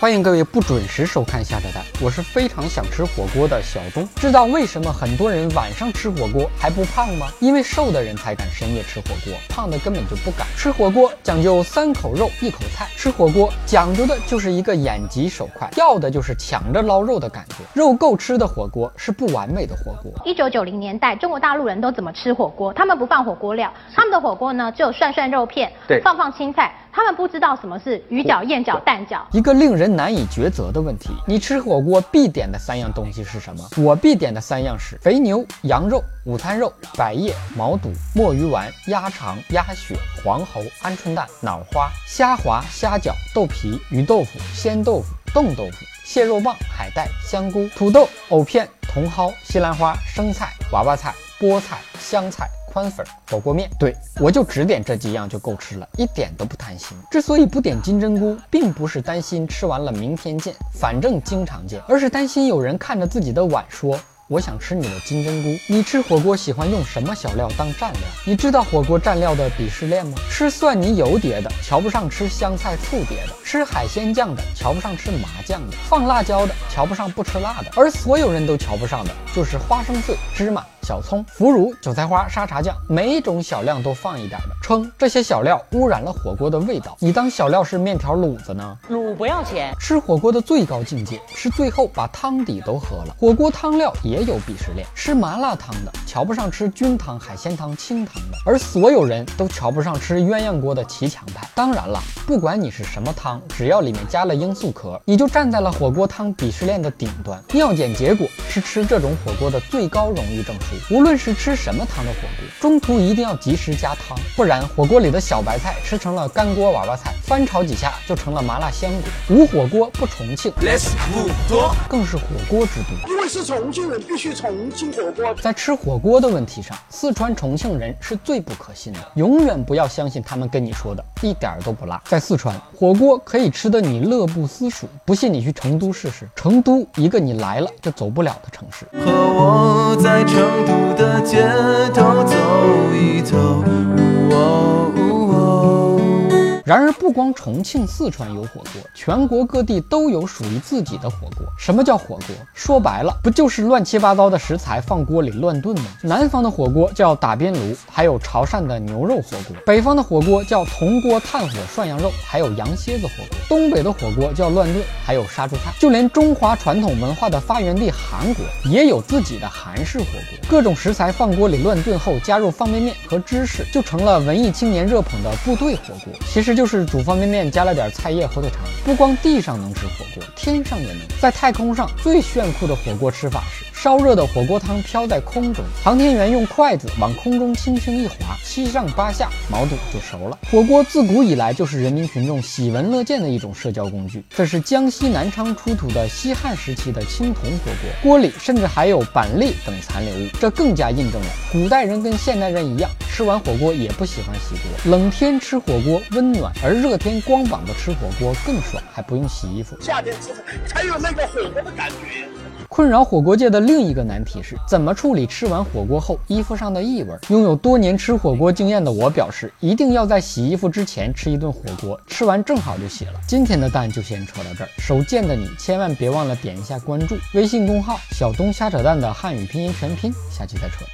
欢迎各位不准时收看下扯蛋，我是非常想吃火锅的小东。知道为什么很多人晚上吃火锅还不胖吗？因为瘦的人才敢深夜吃火锅，胖的根本就不敢。吃火锅讲究三口肉一口菜，吃火锅讲究的就是一个眼疾手快，要的就是抢着捞肉的感觉。肉够吃的火锅是不完美的火锅。一九九零年代，中国大陆人都怎么吃火锅？他们不放火锅料，他们的火锅呢只有涮涮肉片，对放放青菜。他们不知道什么是鱼饺、燕饺、蛋饺。一个令人难以抉择的问题：你吃火锅必点的三样东西是什么？我必点的三样是肥牛、羊肉、午餐肉、百叶、毛肚、墨鱼丸、鸭肠、鸭血、黄喉、鹌鹑蛋、脑花、虾滑、虾饺、豆皮、鱼豆腐、鲜豆腐、冻豆腐、蟹肉棒、海带、香菇、土豆、藕片、茼蒿、西兰花、生菜、娃娃菜、菠菜、香菜。宽粉、火锅面，对我就只点这几样就够吃了，一点都不贪心。之所以不点金针菇，并不是担心吃完了明天见，反正经常见，而是担心有人看着自己的碗说。我想吃你的金针菇。你吃火锅喜欢用什么小料当蘸料？你知道火锅蘸料的鄙视链吗？吃蒜泥油碟的瞧不上吃香菜醋碟的，吃海鲜酱的瞧不上吃麻酱的，放辣椒的瞧不上不吃辣的，而所有人都瞧不上的就是花生碎、芝麻、小葱、腐乳、韭菜花、沙茶酱，每一种小量都放一点的，称这些小料污染了火锅的味道。你当小料是面条卤子呢？卤不要钱。吃火锅的最高境界是最后把汤底都喝了。火锅汤料也。也有鄙视链，吃麻辣烫的瞧不上吃菌汤、海鲜汤、清汤的，而所有人都瞧不上吃鸳鸯锅的骑墙派。当然了，不管你是什么汤，只要里面加了罂粟壳，你就站在了火锅汤鄙视链的顶端。尿检结果是吃这种火锅的最高荣誉证书。无论是吃什么汤的火锅，中途一定要及时加汤，不然火锅里的小白菜吃成了干锅娃娃菜，翻炒几下就成了麻辣香锅。无火锅不重庆，Let's move 更是火锅之都。因为是重庆人。必须重庆火锅，在吃火锅锅的问题上，四川重庆人是最不可信的。永远不要相信他们跟你说的，一点儿都不辣。在四川，火锅可以吃的你乐不思蜀。不信你去成都试试，成都一个你来了就走不了的城市。和我在成都的街头走一走。然而，不光重庆、四川有火锅，全国各地都有属于自己的火锅。什么叫火锅？说白了，不就是乱七八糟的食材放锅里乱炖吗？南方的火锅叫打边炉，还有潮汕的牛肉火锅；北方的火锅叫铜锅炭火涮羊肉，还有羊蝎子火锅；东北的火锅叫乱炖，还有杀猪菜。就连中华传统文化的发源地韩国也有自己的韩式火锅。各种食材放锅里乱炖后，加入方便面和芝士，就成了文艺青年热捧的部队火锅。其实。就是煮方便面加了点菜叶火腿肠，不光地上能吃火锅，天上也能。在太空上最炫酷的火锅吃法是。烧热的火锅汤飘在空中，航天员用筷子往空中轻轻一划，七上八下，毛肚就熟了。火锅自古以来就是人民群众喜闻乐见的一种社交工具。这是江西南昌出土的西汉时期的青铜火锅，锅里甚至还有板栗等残留物，这更加印证了古代人跟现代人一样，吃完火锅也不喜欢洗锅。冷天吃火锅温暖，而热天光膀子吃火锅更爽，还不用洗衣服。夏天吃才有那个火锅的感觉。困扰火锅界的另一个难题是怎么处理吃完火锅后衣服上的异味。拥有多年吃火锅经验的我表示，一定要在洗衣服之前吃一顿火锅，吃完正好就洗了。今天的蛋就先扯到这儿，手贱的你千万别忘了点一下关注，微信公号小东瞎扯淡的汉语拼音全拼，下期再扯。